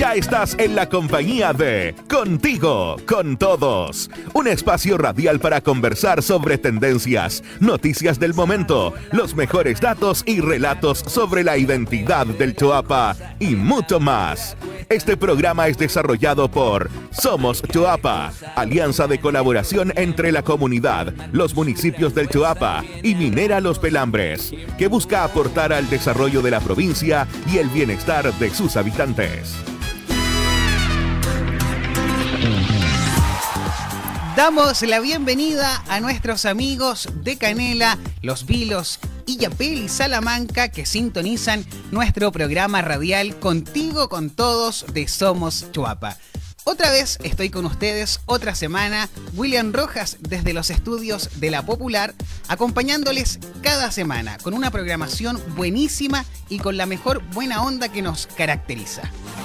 Ya estás en la compañía de Contigo, con todos. Un espacio radial para conversar sobre tendencias, noticias del momento, los mejores datos y relatos sobre la identidad del Choapa y mucho más. Este programa es desarrollado por Somos Choapa, alianza de colaboración entre la comunidad, los municipios del Choapa y Minera Los Pelambres, que busca aportar al desarrollo de la provincia y el bienestar de sus habitantes. Damos la bienvenida a nuestros amigos de Canela, Los Vilos, Illapel y Salamanca que sintonizan nuestro programa radial Contigo con Todos de Somos Chuapa. Otra vez estoy con ustedes, otra semana, William Rojas desde los estudios de La Popular, acompañándoles cada semana con una programación buenísima y con la mejor buena onda que nos caracteriza.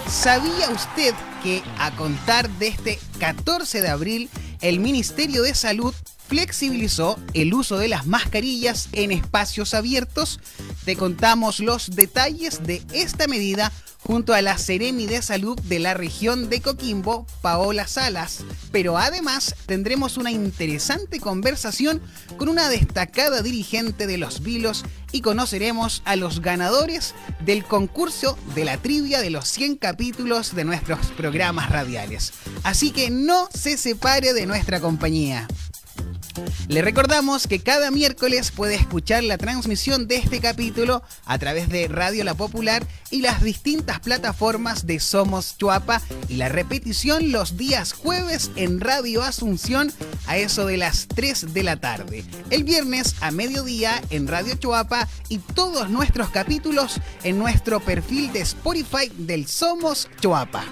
¿Sabía usted que a contar de este 14 de abril, el Ministerio de Salud flexibilizó el uso de las mascarillas en espacios abiertos? Te contamos los detalles de esta medida junto a la Seremi de Salud de la región de Coquimbo, Paola Salas. Pero además tendremos una interesante conversación con una destacada dirigente de los Vilos y conoceremos a los ganadores del concurso de la trivia de los 100 capítulos de nuestros programas radiales. Así que no se separe de nuestra compañía. Le recordamos que cada miércoles puede escuchar la transmisión de este capítulo a través de Radio La Popular y las distintas plataformas de Somos Chuapa y la repetición los días jueves en Radio Asunción a eso de las 3 de la tarde. El viernes a mediodía en Radio Chuapa y todos nuestros capítulos en nuestro perfil de Spotify del Somos Chuapa.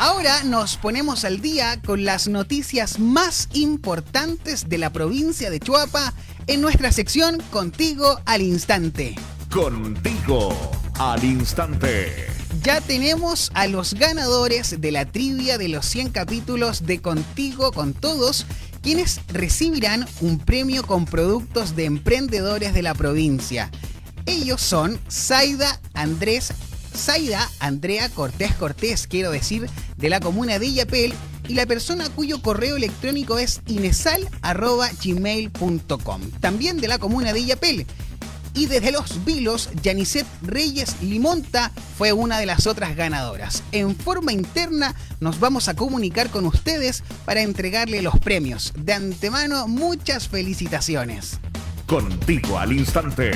Ahora nos ponemos al día con las noticias más importantes de la provincia de Chuapa en nuestra sección Contigo al Instante. Contigo al Instante. Ya tenemos a los ganadores de la trivia de los 100 capítulos de Contigo con Todos, quienes recibirán un premio con productos de emprendedores de la provincia. Ellos son Zaida Andrés Zaida Andrea Cortés Cortés, quiero decir, de la comuna de Illapel, y la persona cuyo correo electrónico es inesal.gmail.com, también de la comuna de Illapel. Y desde Los Vilos, Yanicet Reyes Limonta fue una de las otras ganadoras. En forma interna nos vamos a comunicar con ustedes para entregarle los premios. De antemano, muchas felicitaciones. Contigo al instante.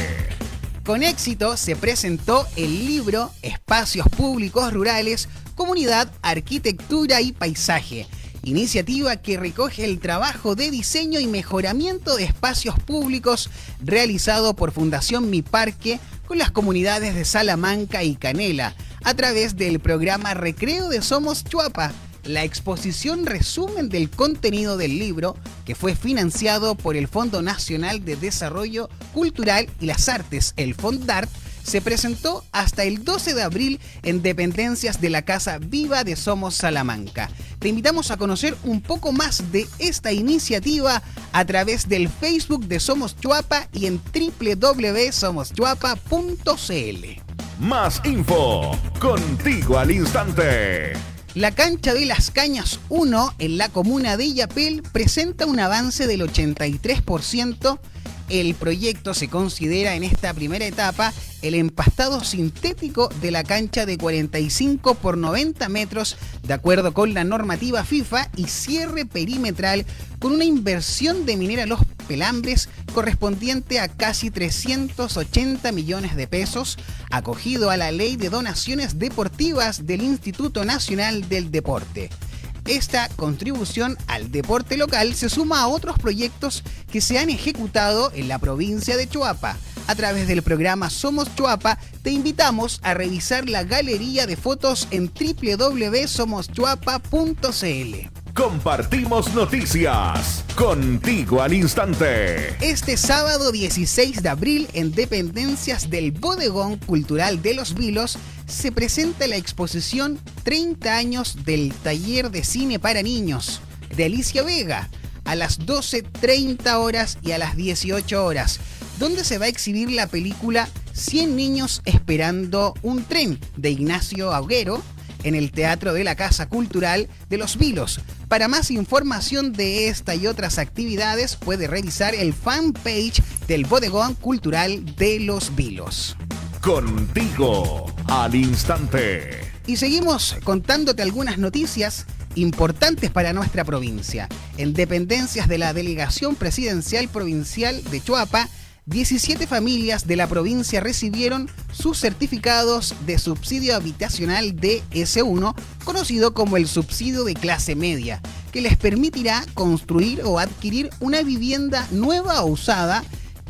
Con éxito se presentó el libro Espacios Públicos Rurales, Comunidad, Arquitectura y Paisaje, iniciativa que recoge el trabajo de diseño y mejoramiento de espacios públicos realizado por Fundación Mi Parque con las comunidades de Salamanca y Canela a través del programa Recreo de Somos Chuapa la exposición resumen del contenido del libro, que fue financiado por el Fondo Nacional de Desarrollo Cultural y las Artes, el FONDART, se presentó hasta el 12 de abril en dependencias de la Casa Viva de Somos Salamanca. Te invitamos a conocer un poco más de esta iniciativa a través del Facebook de Somos Chuapa y en www.somoschuapa.cl. Más info, contigo al instante. La cancha de las Cañas 1 en la comuna de Illapel presenta un avance del 83%. El proyecto se considera en esta primera etapa el empastado sintético de la cancha de 45 por 90 metros de acuerdo con la normativa FIFA y cierre perimetral con una inversión de Minera Los Pelambres correspondiente a casi 380 millones de pesos, acogido a la Ley de Donaciones Deportivas del Instituto Nacional del Deporte. Esta contribución al deporte local se suma a otros proyectos que se han ejecutado en la provincia de Chuapa. A través del programa Somos Chuapa, te invitamos a revisar la galería de fotos en www.somoschuapa.cl. Compartimos noticias contigo al instante. Este sábado 16 de abril en dependencias del Bodegón Cultural de Los Vilos se presenta la exposición 30 años del taller de cine para niños de Alicia Vega a las 12.30 horas y a las 18 horas, donde se va a exhibir la película 100 niños esperando un tren de Ignacio Auguero en el Teatro de la Casa Cultural de Los Vilos. Para más información de esta y otras actividades puede revisar el fanpage del Bodegón Cultural de Los Vilos. Contigo al instante. Y seguimos contándote algunas noticias importantes para nuestra provincia. En dependencias de la Delegación Presidencial Provincial de Chuapa, 17 familias de la provincia recibieron sus certificados de subsidio habitacional DS1, conocido como el subsidio de clase media, que les permitirá construir o adquirir una vivienda nueva o usada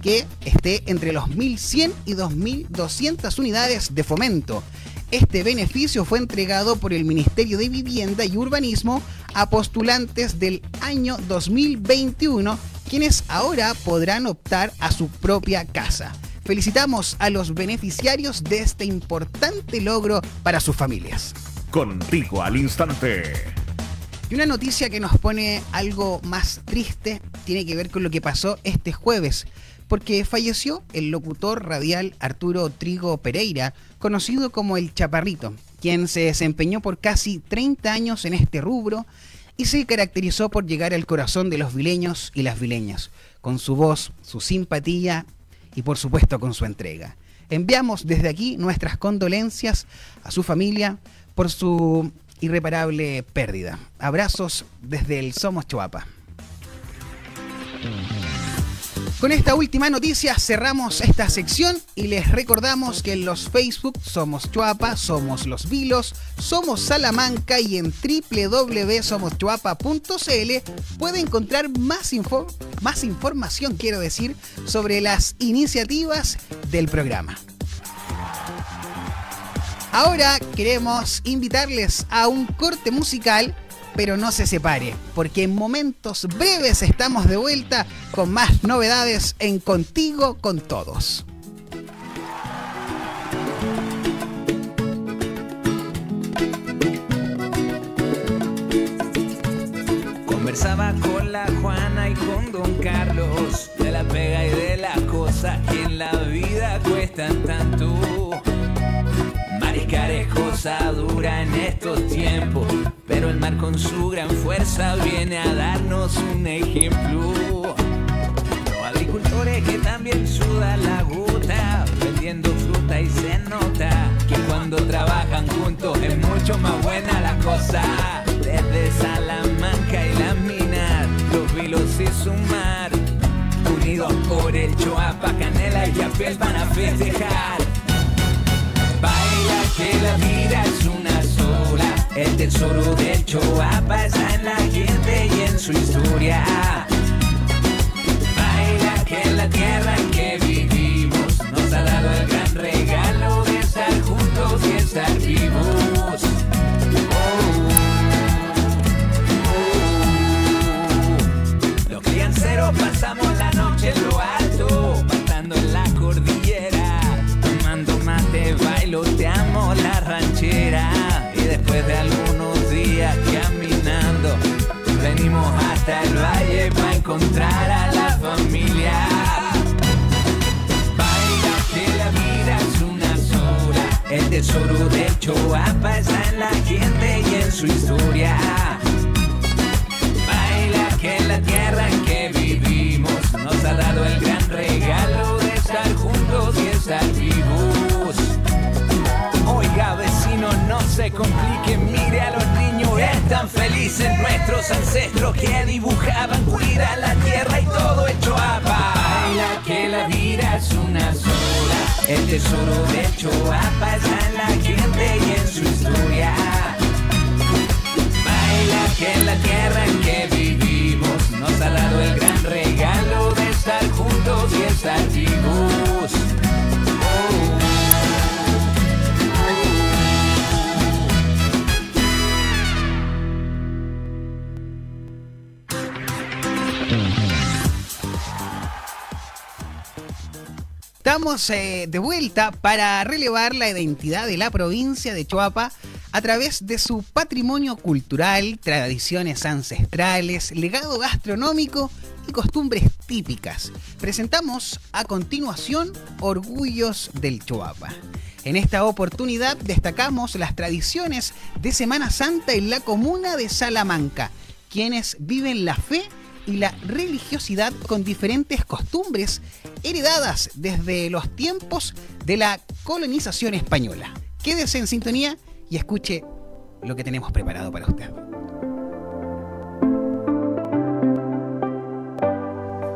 que esté entre los 1.100 y 2.200 unidades de fomento. Este beneficio fue entregado por el Ministerio de Vivienda y Urbanismo a postulantes del año 2021 quienes ahora podrán optar a su propia casa. Felicitamos a los beneficiarios de este importante logro para sus familias. Contigo al instante. Y una noticia que nos pone algo más triste tiene que ver con lo que pasó este jueves, porque falleció el locutor radial Arturo Trigo Pereira, conocido como el Chaparrito, quien se desempeñó por casi 30 años en este rubro y se caracterizó por llegar al corazón de los vileños y las vileñas, con su voz, su simpatía y por supuesto con su entrega. Enviamos desde aquí nuestras condolencias a su familia por su irreparable pérdida. Abrazos desde el Somos Chuapa. Con esta última noticia cerramos esta sección y les recordamos que en los Facebook somos Chuapa, somos Los Vilos, somos Salamanca y en www.somoschuapa.cl puede encontrar más, info, más información, quiero decir, sobre las iniciativas del programa. Ahora queremos invitarles a un corte musical pero no se separe, porque en momentos breves estamos de vuelta con más novedades en Contigo con Todos. Conversaba con la Juana y con Don Carlos de la pega y de las cosas que en la vida cuestan tanto. Mariscar es cosa dura en estos tiempos, pero el mar con su gran fuerza viene a darnos un ejemplo. Los agricultores que también sudan la gota, vendiendo fruta y se nota que cuando trabajan juntos es mucho más buena la cosa. Desde Salamanca y las minas, los vilos y su mar, unidos por el Choapa, Canela y Yapel van a festejar. Tesoro del Choapa está en la gente y en su historia. Baila que la tierra hasta el valle para encontrar a la familia. Baila que la vida es una sola, el tesoro del Choapa está en la gente y en su historia. Baila que la tierra en que vivimos nos ha dado el gran regalo de estar juntos y estar vivos. Oiga vecino, no se complique, mire a los están felices nuestros ancestros que dibujaban, cuida la tierra y todo hecho a Baila que la vida es una sola, el tesoro de Choapa está en la gente y en su historia. Baila que la tierra en que vivimos nos ha dado el gran regalo de Estamos eh, de vuelta para relevar la identidad de la provincia de Choapa a través de su patrimonio cultural, tradiciones ancestrales, legado gastronómico y costumbres típicas. Presentamos a continuación Orgullos del Choapa. En esta oportunidad destacamos las tradiciones de Semana Santa en la comuna de Salamanca, quienes viven la fe y la religiosidad con diferentes costumbres heredadas desde los tiempos de la colonización española. Quédese en sintonía y escuche lo que tenemos preparado para usted.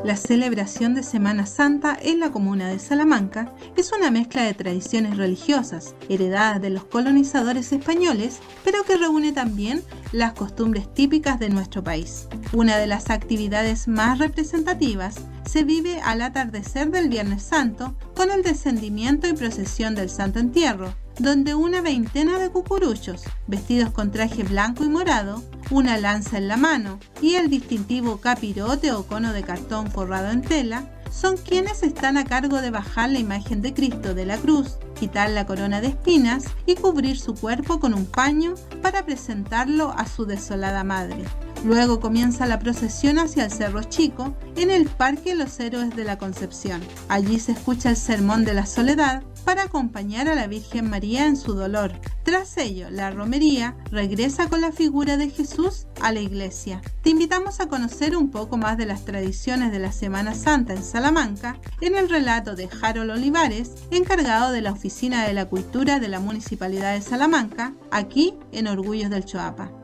La celebración de Semana Santa en la comuna de Salamanca es una mezcla de tradiciones religiosas heredadas de los colonizadores españoles, pero que reúne también las costumbres típicas de nuestro país. Una de las actividades más representativas se vive al atardecer del Viernes Santo con el descendimiento y procesión del Santo Entierro, donde una veintena de cucuruchos, vestidos con traje blanco y morado, una lanza en la mano y el distintivo capirote o cono de cartón forrado en tela, son quienes están a cargo de bajar la imagen de Cristo de la cruz, quitar la corona de espinas y cubrir su cuerpo con un paño para presentarlo a su desolada madre. Luego comienza la procesión hacia el Cerro Chico, en el Parque Los Héroes de la Concepción. Allí se escucha el Sermón de la Soledad para acompañar a la Virgen María en su dolor. Tras ello, la romería regresa con la figura de Jesús a la iglesia. Te invitamos a conocer un poco más de las tradiciones de la Semana Santa en Salamanca en el relato de Harold Olivares, encargado de la Oficina de la Cultura de la Municipalidad de Salamanca, aquí en Orgullos del Choapa.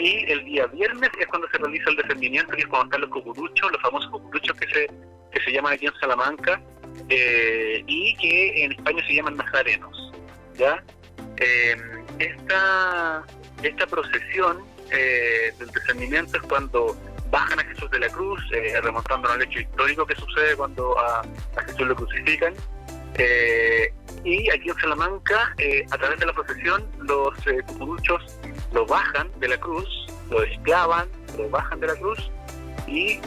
Y el día viernes es cuando se realiza el descendimiento, que es cuando están los cucuruchos, los famosos cucuruchos que se, que se llaman aquí en Salamanca, eh, y que en España se llaman nazarenos. ¿ya? Eh, esta, esta procesión eh, del descendimiento es cuando bajan a Jesús de la cruz, remontando al hecho histórico que sucede cuando a, Jesús lo crucifican. y aquí en Salamanca, a través de la procesión, los cucuruchos lo bajan de la cruz, lo esclavan, lo bajan de la cruz y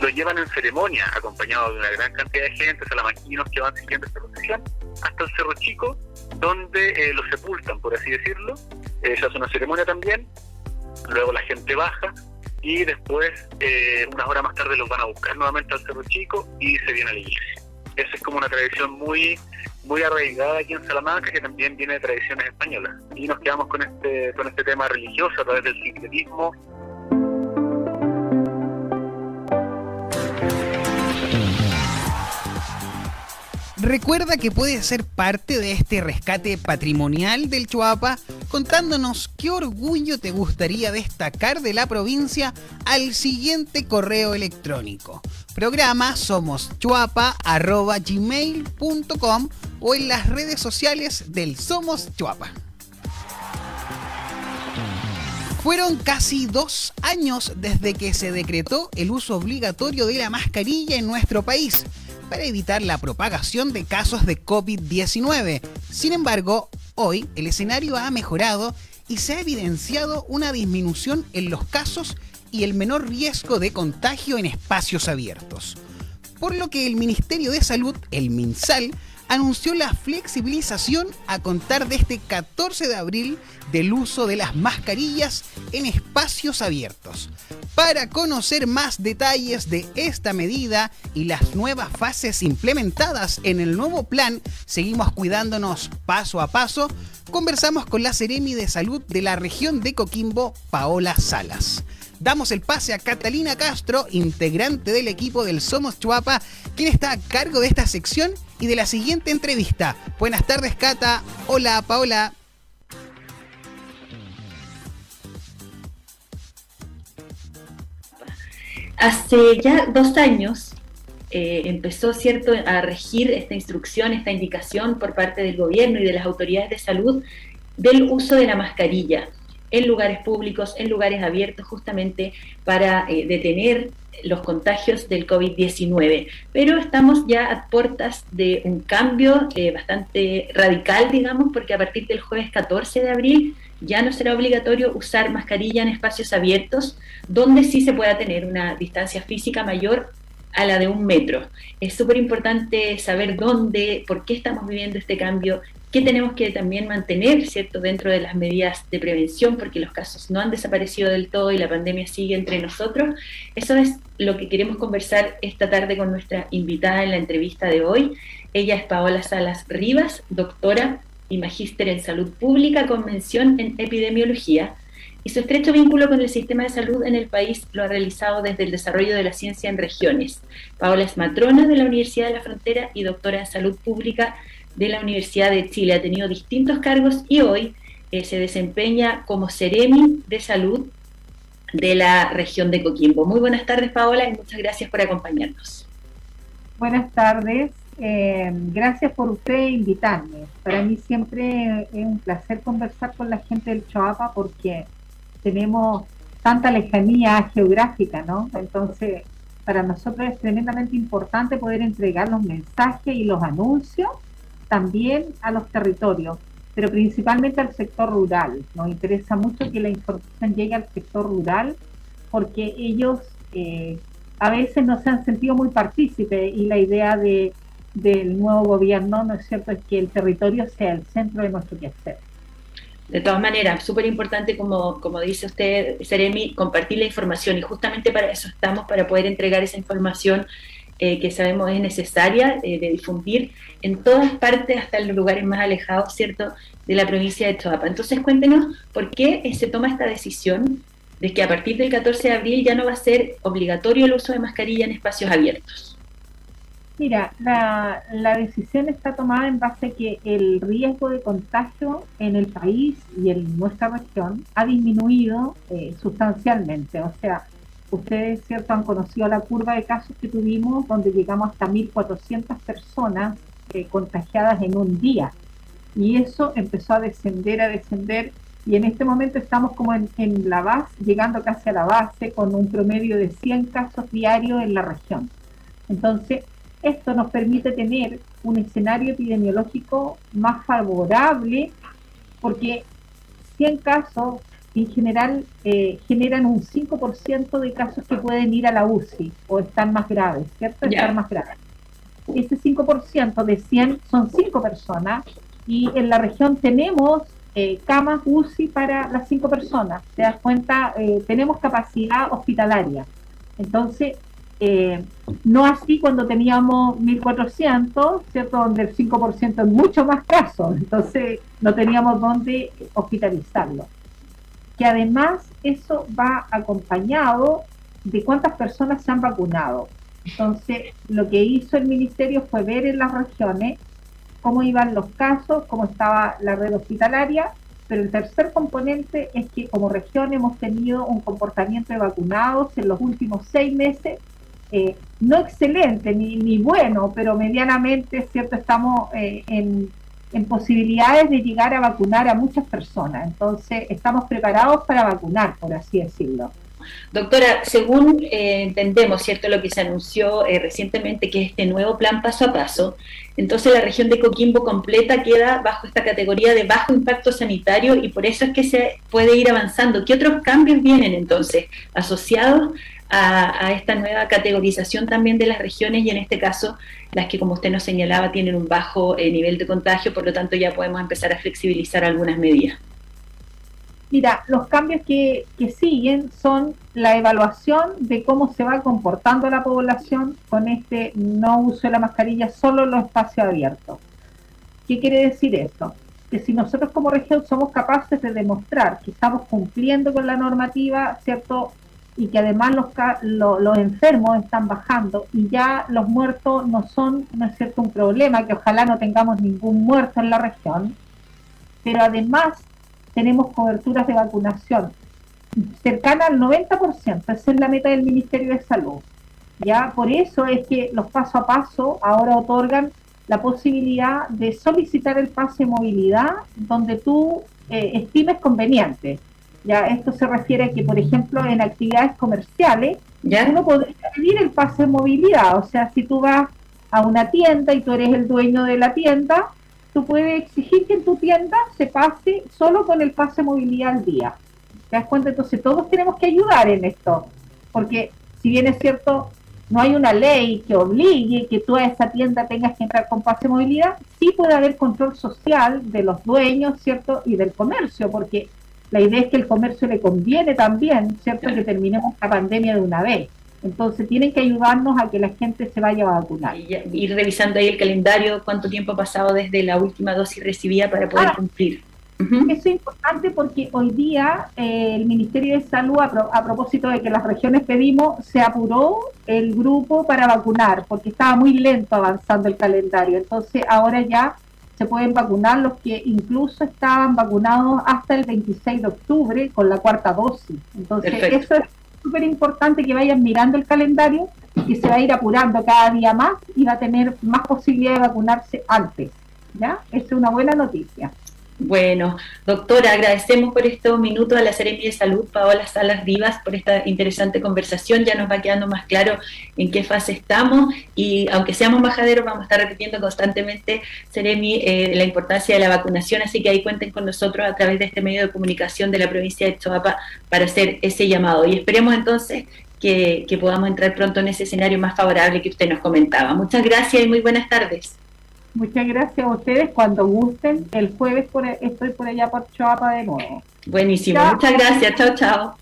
lo llevan en ceremonia, acompañado de una gran cantidad de gente, salamanquinos que van siguiendo esta procesión, hasta el Cerro Chico, donde eh, lo sepultan, por así decirlo. Eh, se hace una ceremonia también, luego la gente baja y después, eh, unas horas más tarde, los van a buscar nuevamente al Cerro Chico y se viene a la iglesia. Esa es como una tradición muy muy arraigada aquí en Salamanca, que también viene de tradiciones españolas. Y nos quedamos con este, con este tema religioso a través del sincretismo. Recuerda que puedes ser parte de este rescate patrimonial del Chuapa contándonos qué orgullo te gustaría destacar de la provincia al siguiente correo electrónico. Programa somoschuapa.gmail.com o en las redes sociales del Somos Chuapa. Fueron casi dos años desde que se decretó el uso obligatorio de la mascarilla en nuestro país para evitar la propagación de casos de COVID-19. Sin embargo, hoy el escenario ha mejorado y se ha evidenciado una disminución en los casos y el menor riesgo de contagio en espacios abiertos. Por lo que el Ministerio de Salud, el MinSal, anunció la flexibilización a contar de este 14 de abril del uso de las mascarillas en espacios abiertos. Para conocer más detalles de esta medida y las nuevas fases implementadas en el nuevo plan, seguimos cuidándonos paso a paso, conversamos con la Seremi de Salud de la región de Coquimbo, Paola Salas damos el pase a Catalina Castro, integrante del equipo del Somos Chuapa, quien está a cargo de esta sección y de la siguiente entrevista. Buenas tardes, Cata. Hola, Paola. Hace ya dos años eh, empezó cierto a regir esta instrucción, esta indicación por parte del gobierno y de las autoridades de salud del uso de la mascarilla en lugares públicos, en lugares abiertos, justamente para eh, detener los contagios del COVID-19. Pero estamos ya a puertas de un cambio eh, bastante radical, digamos, porque a partir del jueves 14 de abril ya no será obligatorio usar mascarilla en espacios abiertos, donde sí se pueda tener una distancia física mayor a la de un metro. Es súper importante saber dónde, por qué estamos viviendo este cambio, qué tenemos que también mantener, ¿cierto?, dentro de las medidas de prevención, porque los casos no han desaparecido del todo y la pandemia sigue entre nosotros. Eso es lo que queremos conversar esta tarde con nuestra invitada en la entrevista de hoy. Ella es Paola Salas Rivas, doctora y magíster en salud pública con mención en epidemiología y su estrecho vínculo con el sistema de salud en el país lo ha realizado desde el desarrollo de la ciencia en regiones. Paola es matrona de la Universidad de la Frontera y doctora en salud pública de la Universidad de Chile. Ha tenido distintos cargos y hoy eh, se desempeña como Ceremi de Salud de la región de Coquimbo. Muy buenas tardes, Paola, y muchas gracias por acompañarnos. Buenas tardes. Eh, gracias por usted invitarme. Para mí siempre es un placer conversar con la gente del Choapa porque tenemos tanta lejanía geográfica, ¿no? Entonces, para nosotros es tremendamente importante poder entregar los mensajes y los anuncios también a los territorios, pero principalmente al sector rural. Nos interesa mucho que la información llegue al sector rural porque ellos eh, a veces no se han sentido muy partícipes y la idea de, del nuevo gobierno, ¿no es cierto?, es que el territorio sea el centro de nuestro quehacer. De todas maneras, súper importante, como, como dice usted, Seremi, compartir la información y justamente para eso estamos, para poder entregar esa información eh, que sabemos es necesaria eh, de difundir en todas partes, hasta en los lugares más alejados, ¿cierto?, de la provincia de Choapa. Entonces, cuéntenos por qué se toma esta decisión de que a partir del 14 de abril ya no va a ser obligatorio el uso de mascarilla en espacios abiertos. Mira, la, decisión está tomada en base a que el riesgo de contagio en el país y en nuestra región ha disminuido eh, sustancialmente. O sea, ustedes, ¿cierto?, han conocido la curva de casos que tuvimos, donde llegamos hasta 1.400 personas eh, contagiadas en un día. Y eso empezó a descender, a descender, y en este momento estamos como en, en la base, llegando casi a la base, con un promedio de 100 casos diarios en la región. Entonces, esto nos permite tener un escenario epidemiológico más favorable porque 100 casos en general eh, generan un 5% de casos que pueden ir a la UCI o están más graves, ¿cierto? Estar más graves. Ese 5% de 100 son 5 personas y en la región tenemos eh, camas UCI para las 5 personas. Te das cuenta, eh, tenemos capacidad hospitalaria. Entonces, eh, no así cuando teníamos 1.400, ¿cierto? Donde el 5% es mucho más casos, entonces no teníamos dónde hospitalizarlo. Que además eso va acompañado de cuántas personas se han vacunado. Entonces, lo que hizo el ministerio fue ver en las regiones cómo iban los casos, cómo estaba la red hospitalaria, pero el tercer componente es que como región hemos tenido un comportamiento de vacunados en los últimos seis meses eh, no excelente ni, ni, bueno, pero medianamente, ¿cierto? Estamos eh, en, posibilidades de llegar a vacunar a muchas personas. Entonces, estamos preparados para vacunar, por así decirlo. Doctora, según eh, entendemos, ¿cierto? Lo que se anunció recientemente, que es este nuevo plan paso a paso, entonces la región de Coquimbo completa queda bajo esta categoría de bajo impacto sanitario y por eso es que se puede ir avanzando. ¿Qué otros cambios vienen entonces asociados a, esta nueva categorización también de las regiones y en este caso las que, como usted nos señalaba, tienen un bajo eh, nivel de contagio, por lo tanto ya podemos empezar a flexibilizar algunas medidas. Mira, los cambios que, que siguen son la evaluación de cómo se va comportando la población con este no uso de la mascarilla solo en los espacios abiertos. ¿Qué quiere decir esto? Que si nosotros como región somos capaces de demostrar que estamos cumpliendo con la normativa, ¿cierto? Y que además los, los enfermos están bajando y ya los muertos no son, no es cierto, un problema, que ojalá no tengamos ningún muerto en la región, pero además tenemos coberturas de vacunación cercana al 90%, esa es la meta del Ministerio de Salud. Ya por eso es que los paso a paso ahora otorgan la posibilidad de solicitar el pase de movilidad donde tú eh, estimes conveniente. Ya esto se refiere a que, por ejemplo, en actividades comerciales, ya uno podría pedir el pase de movilidad. O sea, si tú vas a una tienda y tú eres el dueño de la tienda, tú puedes exigir que en tu tienda se pase solo con el pase de movilidad al día. ¿Te das cuenta? Entonces todos tenemos que ayudar en esto, porque si bien es cierto, no hay una ley que obligue que toda esa tienda tengas que entrar con pase de movilidad, sí puede haber control social de los dueños, ¿cierto? Y del comercio, porque la idea es que el comercio le conviene también, ¿cierto? Que terminemos la pandemia de una vez. Entonces tienen que ayudarnos a que la gente se vaya a vacunar. Y ir revisando ahí el calendario, cuánto tiempo ha pasado desde la última dosis recibida para poder ah, cumplir. Eso es importante porque hoy día eh, el Ministerio de Salud, a, propósito de que las regiones pedimos, se apuró el grupo para vacunar porque estaba muy lento avanzando el calendario. Entonces ahora ya se pueden vacunar los que incluso estaban vacunados hasta el 26 de octubre con la cuarta dosis. Entonces eso es súper importante que vayan mirando el calendario y se va a ir apurando cada día más y va a tener más posibilidad de vacunarse antes. ¿Ya? Es una buena noticia. Bueno, doctora, agradecemos por estos minutos a la Seremi de Salud, Paola Salas Vivas, por esta interesante conversación. Ya nos va quedando más claro en qué fase estamos y aunque seamos bajaderos, vamos a estar repitiendo constantemente, Seremi, eh, la importancia de la vacunación. Así que ahí cuenten con nosotros a través de este medio de comunicación de la provincia de Choapa para hacer ese llamado. Y esperemos entonces que podamos entrar pronto en ese escenario más favorable que usted nos comentaba. Muchas gracias y muy buenas tardes. Muchas gracias a ustedes. Cuando gusten, el jueves por, e, estoy por allá por Choapa de nuevo. Buenísimo, muchas gracias. Chao, chao.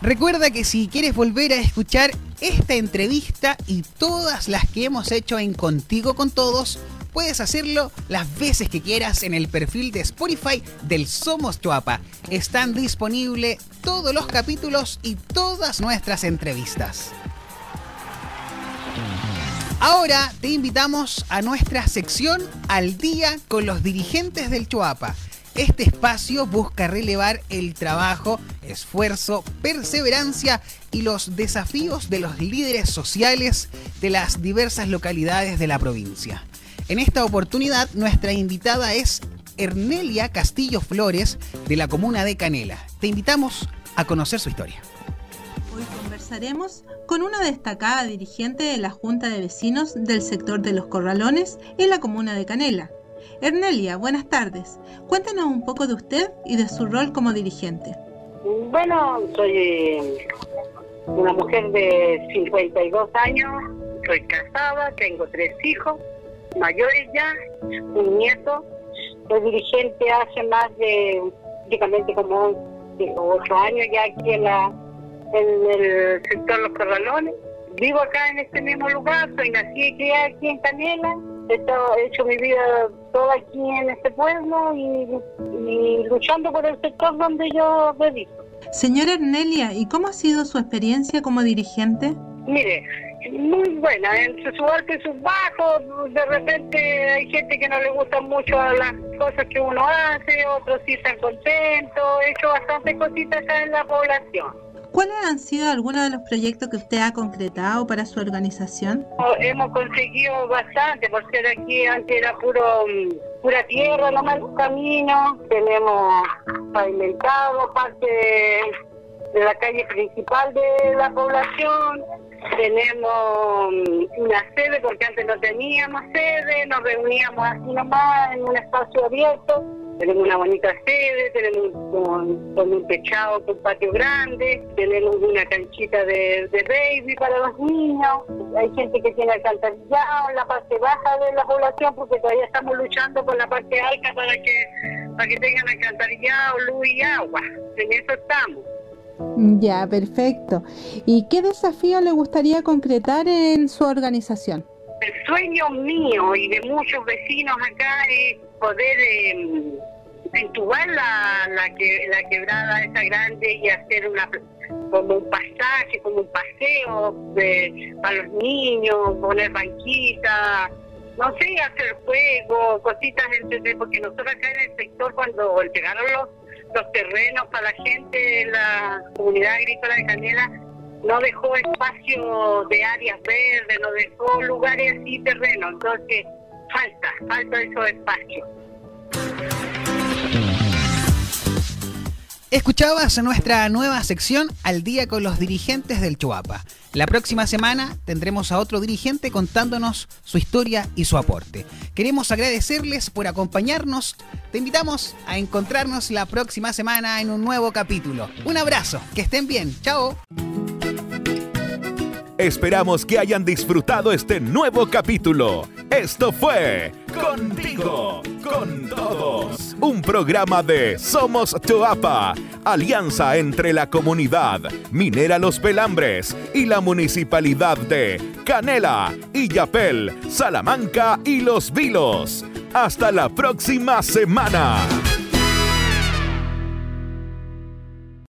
Recuerda que si quieres volver a escuchar esta entrevista y todas las que hemos hecho en Contigo con Todos, puedes hacerlo las veces que quieras en el perfil de Spotify del Somos Choapa. Están disponibles todos los capítulos y todas nuestras entrevistas. Ahora te invitamos a nuestra sección Al día con los dirigentes del Chuapa. Este espacio busca relevar el trabajo, esfuerzo, perseverancia y los desafíos de los líderes sociales de las diversas localidades de la provincia. En esta oportunidad, nuestra invitada es Ernelia Castillo Flores de la comuna de Canela. Te invitamos a conocer su historia. Con una destacada dirigente de la Junta de Vecinos del sector de Los Corralones en la comuna de Canela. Ernelia, buenas tardes. Cuéntanos un poco de usted y de su rol como dirigente. Bueno, soy una mujer de 52 años, soy casada, tengo tres hijos, mayores ya, un nieto. Soy dirigente hace más de, prácticamente como 8 años ya aquí en la en el sector Los Corralones. Vivo acá en este mismo lugar, soy nací y criada aquí en Canela. He, hecho mi vida toda aquí en este pueblo y, luchando por el sector donde yo dedico. Señora Ernelia, ¿y cómo ha sido su experiencia como dirigente? Mire, muy buena, entre su alto y sus bajos, de repente hay gente que no le gusta mucho las cosas que uno hace, otros sí están contentos, he hecho bastantes cositas acá en la población. ¿Cuáles han sido algunos de los proyectos que usted ha concretado para su organización? Oh, hemos conseguido bastante, porque aquí antes era puro pura tierra, no más caminos. Tenemos pavimentado parte de, la calle principal de la población. Tenemos mm, una sede, porque antes no teníamos sede, nos reuníamos así nomás en un espacio abierto tenemos una bonita sede, tenemos con, un techado con patio grande, tenemos una canchita de, baby para los niños, hay gente que tiene alcantarillado en la parte baja de la población porque todavía estamos luchando con la parte alta para que, para que tengan alcantarillado, luz y agua. En eso estamos. Ya, perfecto. ¿Y qué desafío le gustaría concretar en su organización? El sueño mío y de muchos vecinos acá es poder eh, entubar la, la, que, la quebrada esa grande y hacer una como un pasaje, como un paseo de, para los niños, poner banquitas, no sé, hacer juegos, cositas, porque nosotros acá en el sector cuando entregaron los, los terrenos para la gente la comunidad agrícola de Canela, no dejó espacio de áreas verdes, no dejó lugares así terrenos, entonces falta, falta esos espacios. Escuchabas nuestra nueva sección Al día con los dirigentes del Chuapa. La próxima semana tendremos a otro dirigente contándonos su historia y su aporte. Queremos agradecerles por acompañarnos. Te invitamos a encontrarnos la próxima semana en un nuevo capítulo. Un abrazo, que estén bien. Chao. Esperamos que hayan disfrutado este nuevo capítulo. Esto fue Contigo, con todos. Un programa de Somos Toapa, alianza entre la comunidad Minera Los Pelambres y la municipalidad de Canela, Illapel, Salamanca y Los Vilos. Hasta la próxima semana.